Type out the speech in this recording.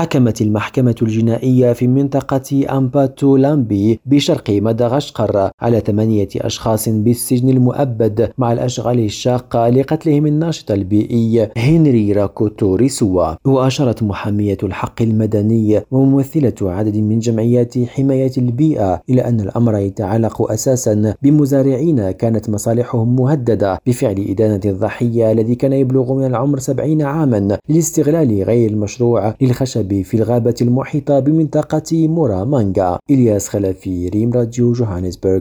حكمت المحكمة الجنائية في منطقة أمباتو لامبي بشرق مدغشقر على ثمانية أشخاص بالسجن المؤبد مع الأشغال الشاقة لقتلهم الناشط البيئي هنري راكوتوري سوا وأشارت محامية الحق المدني وممثلة عدد من جمعيات حماية البيئة إلى أن الأمر يتعلق أساسا بمزارعين كانت مصالحهم مهددة بفعل إدانة الضحية الذي كان يبلغ من العمر سبعين عاما للاستغلال غير المشروع للخشب في الغابة المحيطة بمنطقة مورا مانجا إلياس خلفي ريم راديو جوهانسبرغ.